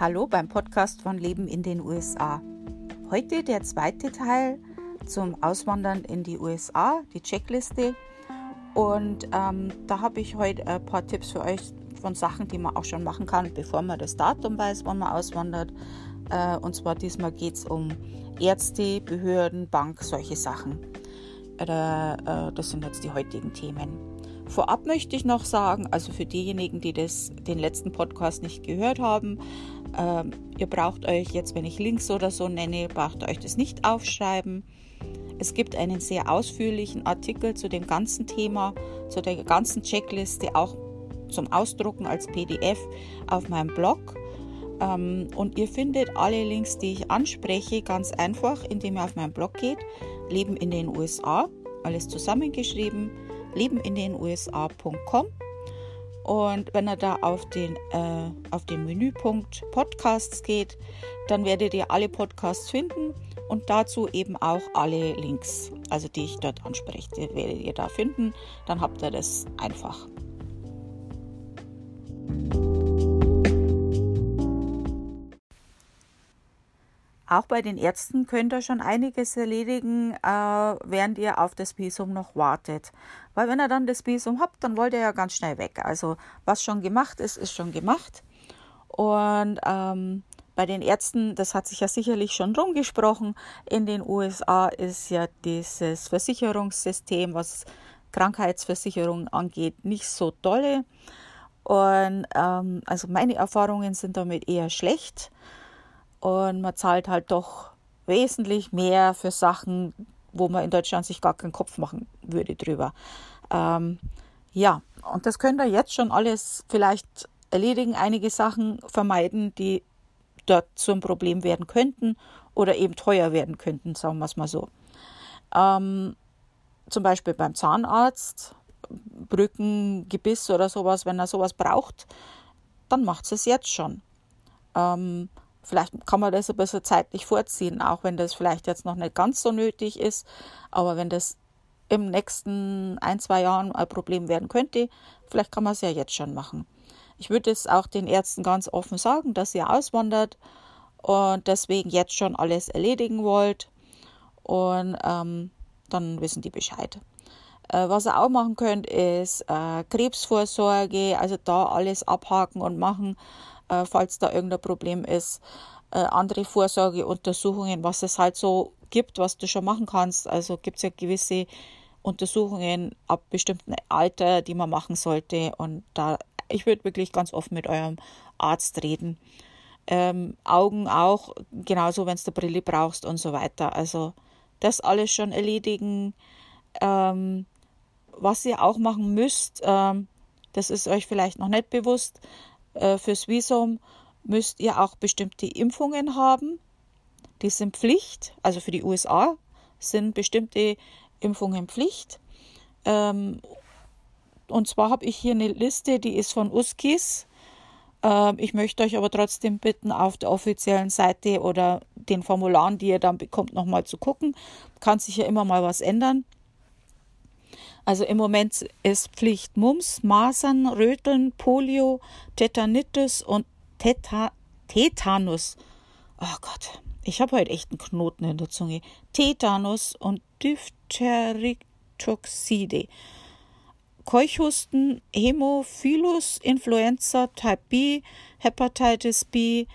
Hallo beim Podcast von Leben in den USA. Heute der zweite Teil zum Auswandern in die USA, die Checkliste. Und ähm, da habe ich heute ein paar Tipps für euch von Sachen, die man auch schon machen kann, bevor man das Datum weiß, wann man auswandert. Äh, und zwar diesmal geht es um Ärzte, Behörden, Bank, solche Sachen. Äh, äh, das sind jetzt die heutigen Themen. Vorab möchte ich noch sagen, also für diejenigen, die das, den letzten Podcast nicht gehört haben, ähm, ihr braucht euch jetzt, wenn ich Links oder so nenne, braucht euch das nicht aufschreiben. Es gibt einen sehr ausführlichen Artikel zu dem ganzen Thema, zu der ganzen Checkliste, auch zum Ausdrucken als PDF auf meinem Blog. Ähm, und ihr findet alle Links, die ich anspreche, ganz einfach, indem ihr auf meinen Blog geht. Leben in den USA, alles zusammengeschrieben, lebenindenusa.com. Und wenn ihr da auf den, äh, auf den Menüpunkt Podcasts geht, dann werdet ihr alle Podcasts finden und dazu eben auch alle Links, also die ich dort anspreche, die werdet ihr da finden. Dann habt ihr das einfach. Auch bei den Ärzten könnt ihr schon einiges erledigen, äh, während ihr auf das Visum noch wartet. Weil wenn ihr dann das Visum habt, dann wollt ihr ja ganz schnell weg. Also was schon gemacht ist, ist schon gemacht. Und ähm, bei den Ärzten, das hat sich ja sicherlich schon rumgesprochen, in den USA ist ja dieses Versicherungssystem, was Krankheitsversicherung angeht, nicht so tolle. Und ähm, also meine Erfahrungen sind damit eher schlecht und man zahlt halt doch wesentlich mehr für Sachen, wo man in Deutschland sich gar keinen Kopf machen würde drüber. Ähm, ja, und das könnt ihr jetzt schon alles vielleicht erledigen, einige Sachen vermeiden, die dort zum Problem werden könnten oder eben teuer werden könnten, sagen wir es mal so. Ähm, zum Beispiel beim Zahnarzt, Brücken, Gebiss oder sowas, wenn er sowas braucht, dann macht es jetzt schon. Ähm, Vielleicht kann man das ein bisschen zeitlich vorziehen, auch wenn das vielleicht jetzt noch nicht ganz so nötig ist. Aber wenn das im nächsten ein, zwei Jahren ein Problem werden könnte, vielleicht kann man es ja jetzt schon machen. Ich würde es auch den Ärzten ganz offen sagen, dass ihr auswandert und deswegen jetzt schon alles erledigen wollt. Und ähm, dann wissen die Bescheid. Äh, was ihr auch machen könnt, ist äh, Krebsvorsorge, also da alles abhaken und machen äh, falls da irgendein Problem ist. Äh, andere Vorsorgeuntersuchungen, was es halt so gibt, was du schon machen kannst. Also gibt es ja gewisse Untersuchungen ab bestimmten Alter, die man machen sollte. Und da, ich würde wirklich ganz offen mit eurem Arzt reden. Ähm, Augen auch, genauso wenn du Brille brauchst und so weiter. Also das alles schon erledigen. Ähm, was ihr auch machen müsst, ähm, das ist euch vielleicht noch nicht bewusst, äh, fürs Visum müsst ihr auch bestimmte Impfungen haben. Die sind Pflicht, also für die USA sind bestimmte Impfungen Pflicht. Ähm, und zwar habe ich hier eine Liste, die ist von USKIS. Ähm, ich möchte euch aber trotzdem bitten, auf der offiziellen Seite oder den Formularen, die ihr dann bekommt, nochmal zu gucken. Kann sich ja immer mal was ändern. Also im Moment ist Pflicht Mumps, Masern, Röteln, Polio, Tetanitis und Teta Tetanus. Oh Gott, ich habe heute echt einen Knoten in der Zunge. Tetanus und Diphtherittoxide. Keuchhusten, Hämophilus, Influenza, Type B, Hepatitis B,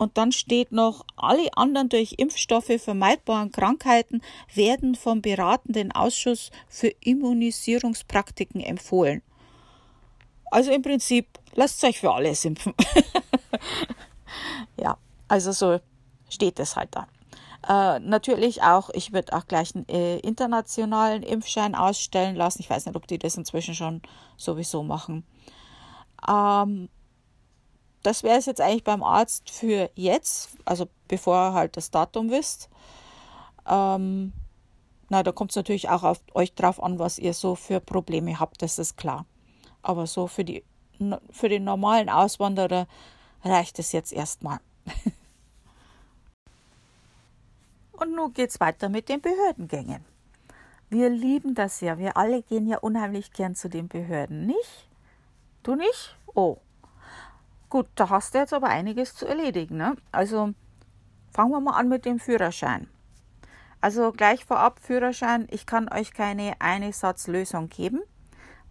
und dann steht noch, alle anderen durch Impfstoffe vermeidbaren Krankheiten werden vom beratenden Ausschuss für Immunisierungspraktiken empfohlen. Also im Prinzip, lasst euch für alles impfen. ja, also so steht es halt da. Äh, natürlich auch, ich würde auch gleich einen äh, internationalen Impfschein ausstellen lassen. Ich weiß nicht, ob die das inzwischen schon sowieso machen. Ähm, das wäre es jetzt eigentlich beim Arzt für jetzt, also bevor ihr halt das Datum wisst. Ähm, na, da kommt es natürlich auch auf euch drauf an, was ihr so für Probleme habt, das ist klar. Aber so für, die, für den normalen Auswanderer reicht es jetzt erstmal. Und nun geht es weiter mit den Behördengängen. Wir lieben das ja. Wir alle gehen ja unheimlich gern zu den Behörden, nicht? Du nicht? Oh, Gut, da hast du jetzt aber einiges zu erledigen. Ne? Also fangen wir mal an mit dem Führerschein. Also gleich vorab Führerschein, ich kann euch keine Eine-Satz-Lösung geben,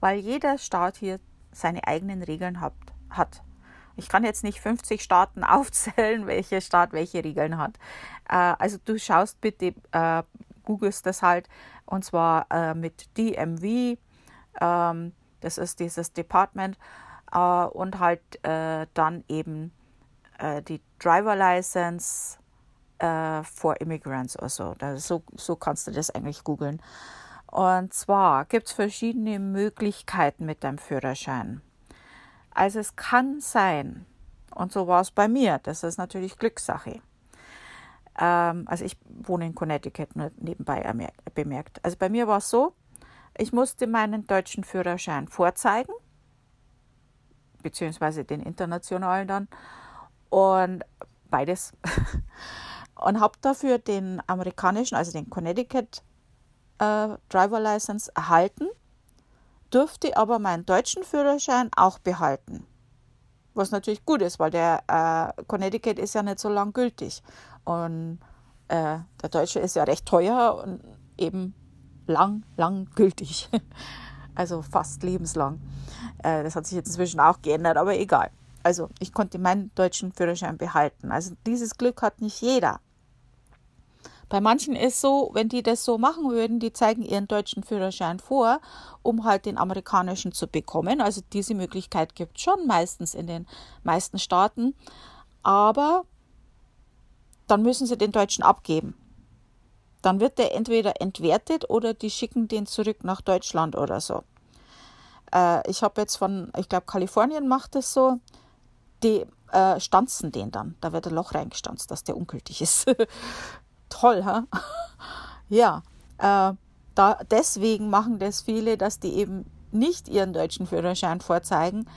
weil jeder Staat hier seine eigenen Regeln hat. hat. Ich kann jetzt nicht 50 Staaten aufzählen, welcher Staat welche Regeln hat. Äh, also du schaust bitte, äh, googelst das halt, und zwar äh, mit DMV, ähm, das ist dieses Department, äh, und halt äh, dann eben äh, die Driver License äh, for Immigrants oder so. So. So kannst du das eigentlich googeln. Und zwar gibt es verschiedene Möglichkeiten mit deinem Führerschein. Also es kann sein, und so war es bei mir, das ist natürlich Glückssache. Ähm, also ich wohne in Connecticut, nur nebenbei bemerkt. Also bei mir war es so, ich musste meinen deutschen Führerschein vorzeigen beziehungsweise den internationalen dann. Und beides. und habe dafür den amerikanischen, also den Connecticut äh, Driver License erhalten, durfte aber meinen deutschen Führerschein auch behalten. Was natürlich gut ist, weil der äh, Connecticut ist ja nicht so lang gültig. Und äh, der deutsche ist ja recht teuer und eben lang, lang gültig. also fast lebenslang. Äh, das hat sich jetzt inzwischen auch geändert, aber egal. Also ich konnte meinen deutschen Führerschein behalten. Also dieses Glück hat nicht jeder. Bei manchen ist so, wenn die das so machen würden, die zeigen ihren deutschen Führerschein vor, um halt den amerikanischen zu bekommen. Also diese Möglichkeit gibt es schon meistens in den meisten Staaten. Aber dann müssen sie den deutschen abgeben. Dann wird der entweder entwertet oder die schicken den zurück nach Deutschland oder so. Äh, ich habe jetzt von, ich glaube, Kalifornien macht es so, die äh, stanzen den dann. Da wird ein Loch reingestanzt, dass der ungültig ist. Toll, ha? ja, äh, da, deswegen machen das viele, dass die eben nicht ihren deutschen Führerschein vorzeigen,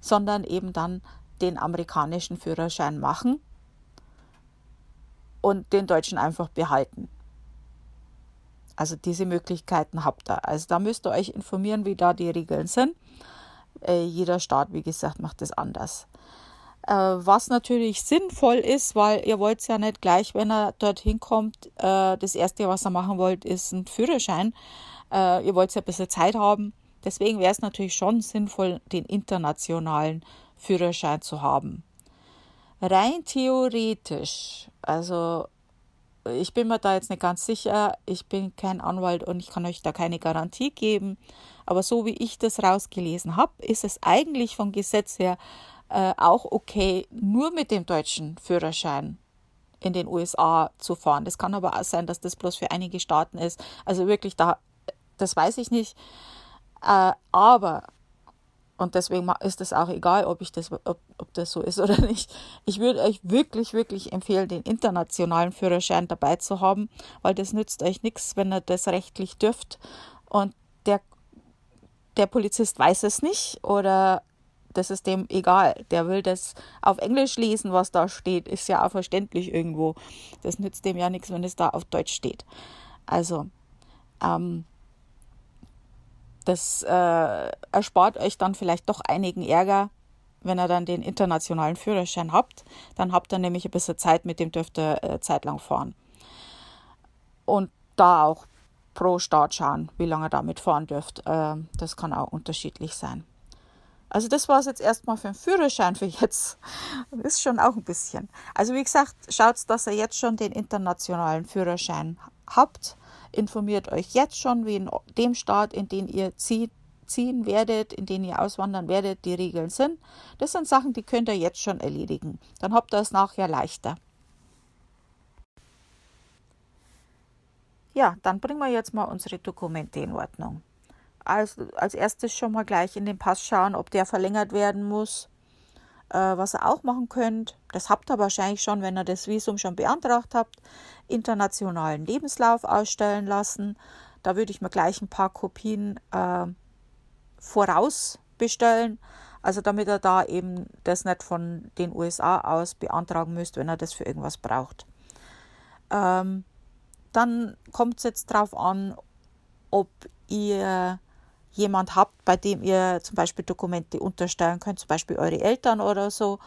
sondern eben dann den amerikanischen Führerschein machen und den deutschen einfach behalten. Also diese Möglichkeiten habt ihr. Also da müsst ihr euch informieren, wie da die Regeln sind. Äh, jeder Staat, wie gesagt, macht das anders. Äh, was natürlich sinnvoll ist, weil ihr wollt ja nicht gleich, wenn er dorthin kommt, äh, das erste, was ihr machen wollt, ist ein Führerschein. Äh, ihr wollt ja ein bisschen Zeit haben. Deswegen wäre es natürlich schon sinnvoll, den internationalen Führerschein zu haben. Rein theoretisch, also ich bin mir da jetzt nicht ganz sicher. Ich bin kein Anwalt und ich kann euch da keine Garantie geben. Aber so wie ich das rausgelesen habe, ist es eigentlich vom Gesetz her äh, auch okay, nur mit dem deutschen Führerschein in den USA zu fahren. Das kann aber auch sein, dass das bloß für einige Staaten ist. Also wirklich, da, das weiß ich nicht. Äh, aber und deswegen ist es auch egal, ob, ich das, ob, ob das so ist oder nicht. Ich würde euch wirklich, wirklich empfehlen, den internationalen Führerschein dabei zu haben, weil das nützt euch nichts, wenn ihr das rechtlich dürft und der, der Polizist weiß es nicht oder das ist dem egal. Der will das auf Englisch lesen, was da steht. Ist ja auch verständlich irgendwo. Das nützt dem ja nichts, wenn es da auf Deutsch steht. Also, ähm, das äh, erspart euch dann vielleicht doch einigen Ärger, wenn ihr dann den internationalen Führerschein habt. Dann habt ihr nämlich ein bisschen Zeit, mit dem dürft ihr äh, zeitlang fahren. Und da auch pro Start schauen, wie lange ihr damit fahren dürft. Äh, das kann auch unterschiedlich sein. Also das war es jetzt erstmal für den Führerschein für jetzt. Ist schon auch ein bisschen. Also wie gesagt, schaut, dass ihr jetzt schon den internationalen Führerschein habt informiert euch jetzt schon, wie in dem Staat, in den ihr zieht, ziehen werdet, in den ihr auswandern werdet, die Regeln sind. Das sind Sachen, die könnt ihr jetzt schon erledigen. Dann habt ihr es nachher leichter. Ja, dann bringen wir jetzt mal unsere Dokumente in Ordnung. Als, als erstes schon mal gleich in den Pass schauen, ob der verlängert werden muss. Äh, was ihr auch machen könnt, das habt ihr wahrscheinlich schon, wenn ihr das Visum schon beantragt habt, internationalen Lebenslauf ausstellen lassen. Da würde ich mir gleich ein paar Kopien äh, voraus bestellen, also damit ihr da eben das nicht von den USA aus beantragen müsst, wenn ihr das für irgendwas braucht. Ähm, dann kommt es jetzt darauf an, ob ihr jemand habt, bei dem ihr zum Beispiel Dokumente unterstellen könnt, zum Beispiel eure Eltern oder so,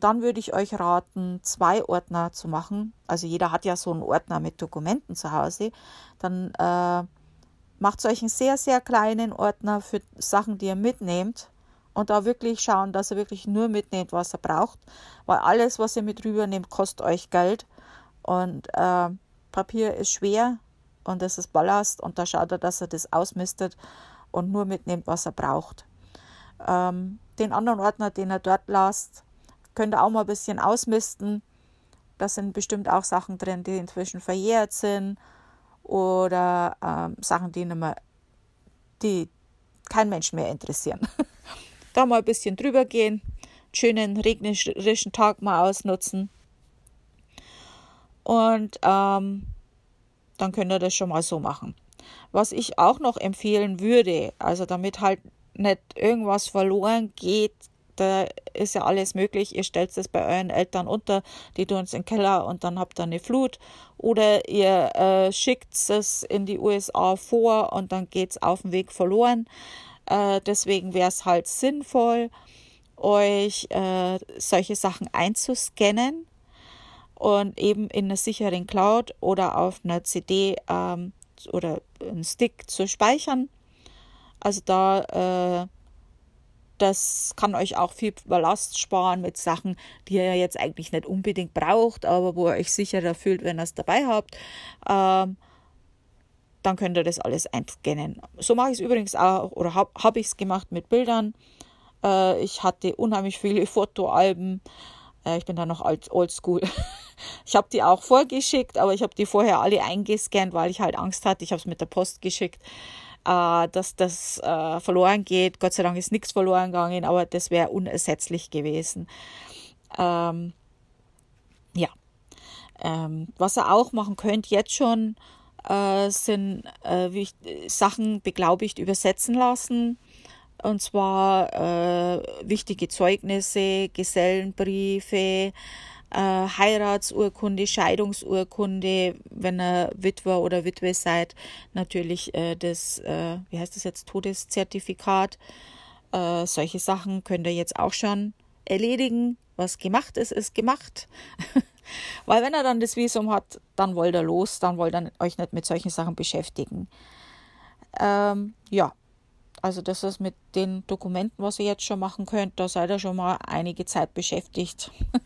dann würde ich euch raten, zwei Ordner zu machen. Also jeder hat ja so einen Ordner mit Dokumenten zu Hause. Dann äh, macht euch einen sehr, sehr kleinen Ordner für Sachen, die ihr mitnehmt. Und da wirklich schauen, dass ihr wirklich nur mitnehmt, was ihr braucht. Weil alles, was ihr mit rübernehmt, kostet euch Geld. Und äh, Papier ist schwer und das ist Ballast. Und da schaut er, dass er das ausmistet und nur mitnehmt, was er braucht. Ähm, den anderen Ordner, den er dort lasst, könnt ihr auch mal ein bisschen ausmisten. Da sind bestimmt auch Sachen drin, die inzwischen verjährt sind oder ähm, Sachen, die, nicht mehr, die kein Mensch mehr interessieren. da mal ein bisschen drüber gehen, schönen regnerischen Tag mal ausnutzen und ähm, dann könnt ihr das schon mal so machen. Was ich auch noch empfehlen würde, also damit halt nicht irgendwas verloren geht, da ist ja alles möglich. Ihr stellt es bei euren Eltern unter, die tun es in den Keller und dann habt ihr eine Flut. Oder ihr äh, schickt es in die USA vor und dann geht es auf dem Weg verloren. Äh, deswegen wäre es halt sinnvoll, euch äh, solche Sachen einzuscannen und eben in einer sicheren Cloud oder auf einer CD ähm, oder einen Stick zu speichern. Also da äh, das kann euch auch viel Ballast sparen mit Sachen, die ihr jetzt eigentlich nicht unbedingt braucht, aber wo ihr euch sicherer fühlt, wenn ihr es dabei habt. Ähm, dann könnt ihr das alles einscannen. So mache ich es übrigens auch, oder habe hab ich es gemacht mit Bildern. Äh, ich hatte unheimlich viele Fotoalben. Äh, ich bin da noch alt, oldschool. ich habe die auch vorgeschickt, aber ich habe die vorher alle eingescannt, weil ich halt Angst hatte. Ich habe es mit der Post geschickt äh, dass das äh, verloren geht. Gott sei Dank ist nichts verloren gegangen, aber das wäre unersetzlich gewesen. Ähm, ja. Ähm, was ihr auch machen könnt jetzt schon, äh, sind äh, Sachen beglaubigt übersetzen lassen. Und zwar äh, wichtige Zeugnisse, Gesellenbriefe, äh, Heiratsurkunde, Scheidungsurkunde, wenn ihr Witwer oder Witwe seid, natürlich äh, das, äh, wie heißt das jetzt, Todeszertifikat. Äh, solche Sachen könnt ihr jetzt auch schon erledigen. Was gemacht ist, ist gemacht. Weil wenn er dann das Visum hat, dann wollt ihr los, dann wollt ihr euch nicht mit solchen Sachen beschäftigen. Ähm, ja, also das ist mit den Dokumenten, was ihr jetzt schon machen könnt, da seid ihr schon mal einige Zeit beschäftigt.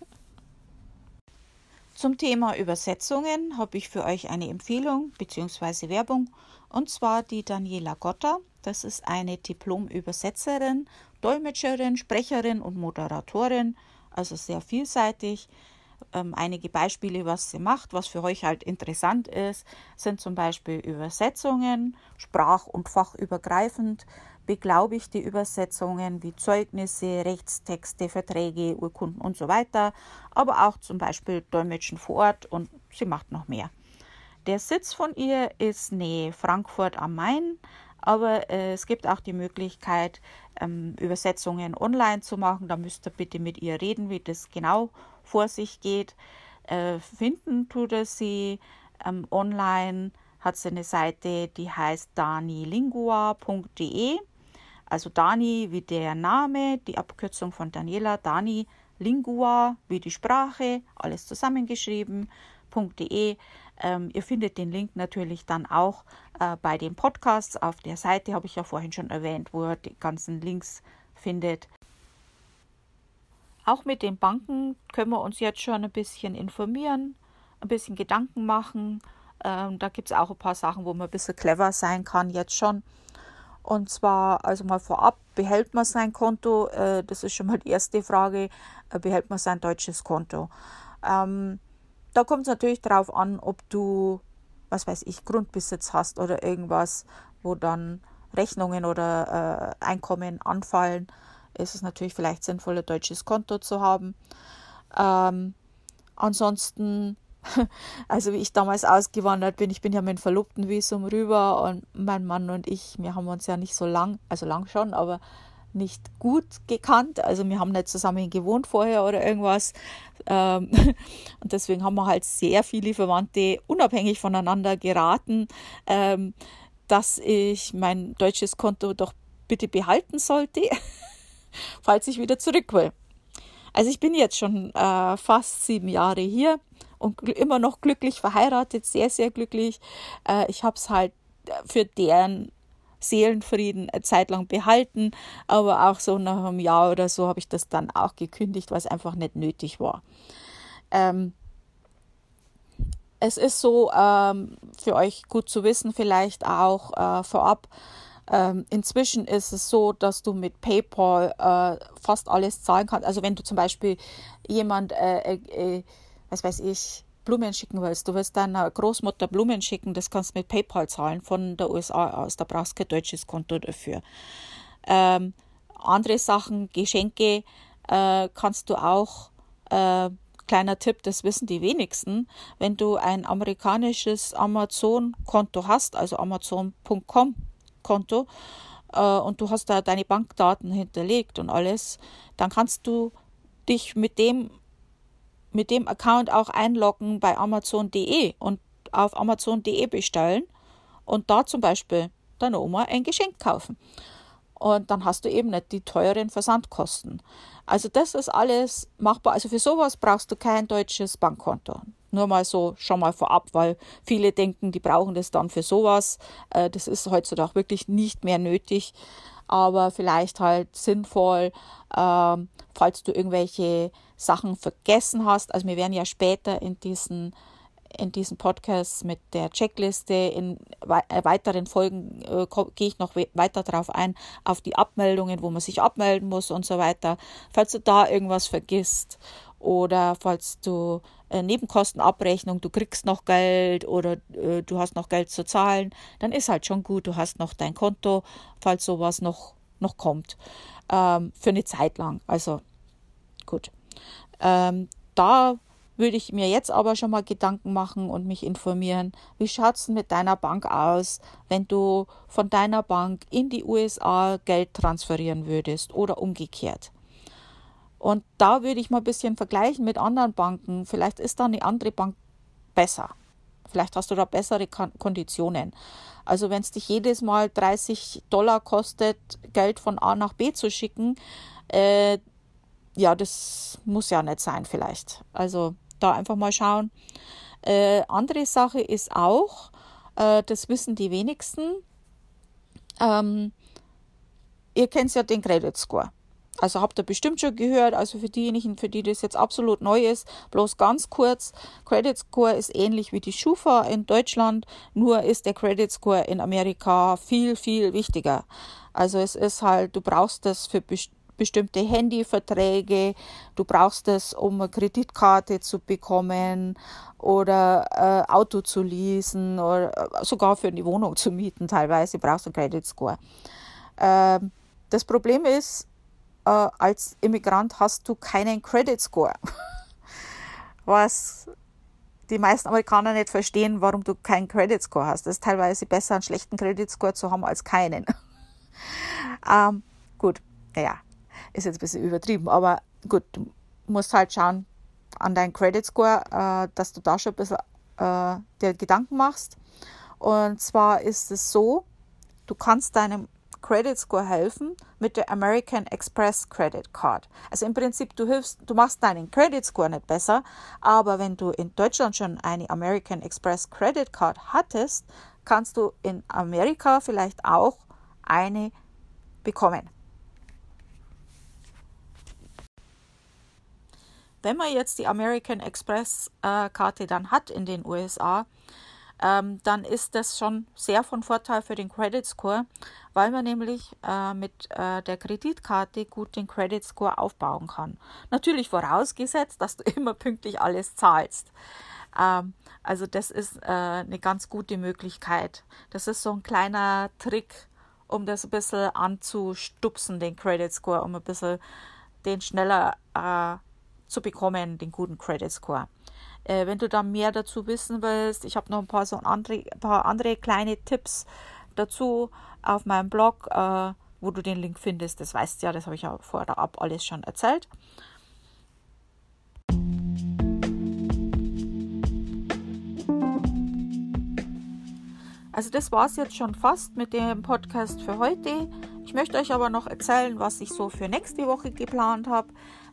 Zum Thema Übersetzungen habe ich für euch eine Empfehlung bzw. Werbung und zwar die Daniela Gotta. Das ist eine Diplom-Übersetzerin, Dolmetscherin, Sprecherin und Moderatorin, also sehr vielseitig. Ähm, einige Beispiele, was sie macht, was für euch halt interessant ist, sind zum Beispiel Übersetzungen, sprach- und fachübergreifend, beglaubigte Übersetzungen wie Zeugnisse, Rechtstexte, Verträge, Urkunden und so weiter, aber auch zum Beispiel Dolmetschen vor Ort und sie macht noch mehr. Der Sitz von ihr ist Nähe Frankfurt am Main, aber äh, es gibt auch die Möglichkeit, ähm, Übersetzungen online zu machen. Da müsst ihr bitte mit ihr reden, wie das genau vor sich geht. Äh, finden tut er sie ähm, online, hat sie eine Seite, die heißt danilingua.de also Dani wie der Name, die Abkürzung von Daniela, Dani Lingua wie die Sprache, alles zusammengeschrieben.de. Ähm, ihr findet den Link natürlich dann auch äh, bei den Podcasts auf der Seite, habe ich ja vorhin schon erwähnt, wo ihr die ganzen Links findet. Auch mit den Banken können wir uns jetzt schon ein bisschen informieren, ein bisschen Gedanken machen. Ähm, da gibt es auch ein paar Sachen, wo man ein bisschen clever sein kann, jetzt schon. Und zwar, also mal vorab, behält man sein Konto? Äh, das ist schon mal die erste Frage. Äh, behält man sein deutsches Konto? Ähm, da kommt es natürlich darauf an, ob du, was weiß ich, Grundbesitz hast oder irgendwas, wo dann Rechnungen oder äh, Einkommen anfallen. Ist es natürlich vielleicht sinnvoll, ein deutsches Konto zu haben. Ähm, ansonsten also wie ich damals ausgewandert bin, ich bin ja mit dem Verlobtenvisum rüber und mein Mann und ich, wir haben uns ja nicht so lang, also lang schon, aber nicht gut gekannt. Also wir haben nicht zusammen gewohnt vorher oder irgendwas. Ähm, und deswegen haben wir halt sehr viele Verwandte unabhängig voneinander geraten, ähm, dass ich mein deutsches Konto doch bitte behalten sollte, falls ich wieder zurück will. Also ich bin jetzt schon äh, fast sieben Jahre hier und immer noch glücklich verheiratet, sehr, sehr glücklich. Äh, ich habe es halt für deren Seelenfrieden eine Zeit lang behalten, aber auch so nach einem Jahr oder so habe ich das dann auch gekündigt, weil es einfach nicht nötig war. Ähm, es ist so ähm, für euch gut zu wissen, vielleicht auch äh, vorab. Ähm, inzwischen ist es so, dass du mit PayPal äh, fast alles zahlen kannst. Also wenn du zum Beispiel jemand, äh, äh, äh was weiß ich, Blumen schicken willst, du willst deiner Großmutter Blumen schicken, das kannst du mit PayPal zahlen von der USA aus. Da brauchst du kein deutsches Konto dafür. Ähm, andere Sachen, Geschenke, äh, kannst du auch äh, kleiner Tipp, das wissen die wenigsten, wenn du ein amerikanisches Amazon-Konto hast, also amazon.com-Konto, äh, und du hast da deine Bankdaten hinterlegt und alles, dann kannst du dich mit dem, mit dem Account auch einloggen bei amazon.de und auf amazon.de bestellen und da zum Beispiel deiner Oma ein Geschenk kaufen. Und dann hast du eben nicht die teuren Versandkosten. Also das ist alles machbar. Also für sowas brauchst du kein deutsches Bankkonto. Nur mal so schon mal vorab, weil viele denken, die brauchen das dann für sowas. Äh, das ist heutzutage wirklich nicht mehr nötig, aber vielleicht halt sinnvoll, ähm, falls du irgendwelche Sachen vergessen hast. Also wir werden ja später in diesen in diesem Podcast mit der Checkliste. In äh, weiteren Folgen äh, gehe ich noch weiter darauf ein, auf die Abmeldungen, wo man sich abmelden muss und so weiter. Falls du da irgendwas vergisst oder falls du äh, Nebenkostenabrechnung, du kriegst noch Geld oder äh, du hast noch Geld zu zahlen, dann ist halt schon gut, du hast noch dein Konto, falls sowas noch, noch kommt. Ähm, für eine Zeit lang. Also gut. Ähm, da würde ich mir jetzt aber schon mal Gedanken machen und mich informieren, wie schaut es mit deiner Bank aus, wenn du von deiner Bank in die USA Geld transferieren würdest oder umgekehrt. Und da würde ich mal ein bisschen vergleichen mit anderen Banken. Vielleicht ist da eine andere Bank besser. Vielleicht hast du da bessere Konditionen. Also wenn es dich jedes Mal 30 Dollar kostet, Geld von A nach B zu schicken, äh, ja, das muss ja nicht sein vielleicht. Also da einfach mal schauen. Äh, andere Sache ist auch, äh, das wissen die wenigsten, ähm, ihr kennt ja den Credit Score. Also habt ihr bestimmt schon gehört, also für diejenigen, für die das jetzt absolut neu ist, bloß ganz kurz, Credit Score ist ähnlich wie die Schufa in Deutschland, nur ist der Credit Score in Amerika viel, viel wichtiger. Also es ist halt, du brauchst das für bestimmte Handyverträge, du brauchst es, um eine Kreditkarte zu bekommen oder äh, Auto zu leasen oder äh, sogar für eine Wohnung zu mieten. Teilweise brauchst du einen Credit Score. Ähm, das Problem ist, äh, als Immigrant hast du keinen Credit Score. Was die meisten Amerikaner nicht verstehen, warum du keinen Credit Score hast. Das ist teilweise besser, einen schlechten Credit Score zu haben als keinen. ähm, gut, naja, ist jetzt ein bisschen übertrieben, aber gut, du musst halt schauen an deinen Credit Score, äh, dass du da schon ein bisschen äh, dir Gedanken machst. Und zwar ist es so, du kannst deinem Credit Score helfen mit der American Express Credit Card. Also im Prinzip, du hilfst, du machst deinen Credit Score nicht besser, aber wenn du in Deutschland schon eine American Express Credit Card hattest, kannst du in Amerika vielleicht auch eine bekommen. Wenn man jetzt die American Express äh, Karte dann hat in den USA, ähm, dann ist das schon sehr von Vorteil für den Credit Score, weil man nämlich äh, mit äh, der Kreditkarte gut den Credit Score aufbauen kann. Natürlich vorausgesetzt, dass du immer pünktlich alles zahlst. Ähm, also das ist äh, eine ganz gute Möglichkeit. Das ist so ein kleiner Trick, um das ein bisschen anzustupsen, den Credit Score, um ein bisschen den schneller äh, zu bekommen, den guten Credit Score. Äh, wenn du da mehr dazu wissen willst, ich habe noch ein paar so andere, paar andere kleine Tipps dazu auf meinem Blog, äh, wo du den Link findest. Das weißt du ja, das habe ich ja vorab alles schon erzählt. Also das war es jetzt schon fast mit dem Podcast für heute. Ich möchte euch aber noch erzählen, was ich so für nächste Woche geplant habe.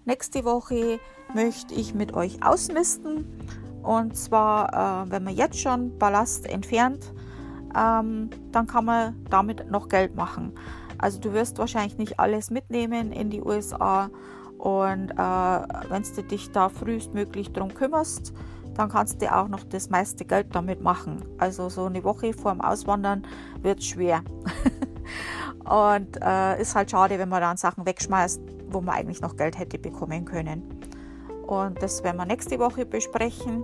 Nächste Woche möchte ich mit euch ausmisten. Und zwar, äh, wenn man jetzt schon Ballast entfernt, ähm, dann kann man damit noch Geld machen. Also du wirst wahrscheinlich nicht alles mitnehmen in die USA. Und äh, wenn du dich da frühestmöglich drum kümmerst, dann kannst du auch noch das meiste Geld damit machen. Also so eine Woche vor dem Auswandern wird schwer. und äh, ist halt schade, wenn man dann Sachen wegschmeißt, wo man eigentlich noch Geld hätte bekommen können. Und das werden wir nächste Woche besprechen.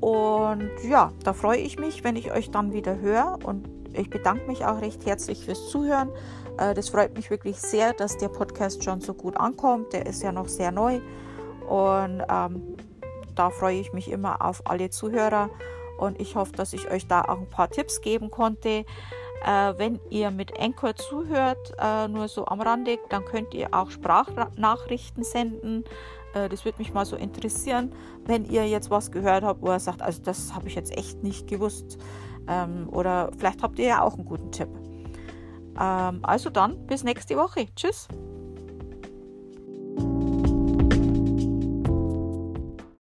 Und ja, da freue ich mich, wenn ich euch dann wieder höre. Und ich bedanke mich auch recht herzlich fürs Zuhören. Äh, das freut mich wirklich sehr, dass der Podcast schon so gut ankommt. Der ist ja noch sehr neu. Und ähm, da freue ich mich immer auf alle Zuhörer. Und ich hoffe, dass ich euch da auch ein paar Tipps geben konnte. Äh, wenn ihr mit Anchor zuhört, äh, nur so am Rande, dann könnt ihr auch Sprachnachrichten senden. Äh, das würde mich mal so interessieren, wenn ihr jetzt was gehört habt, wo ihr sagt, also das habe ich jetzt echt nicht gewusst. Ähm, oder vielleicht habt ihr ja auch einen guten Tipp. Ähm, also dann, bis nächste Woche. Tschüss.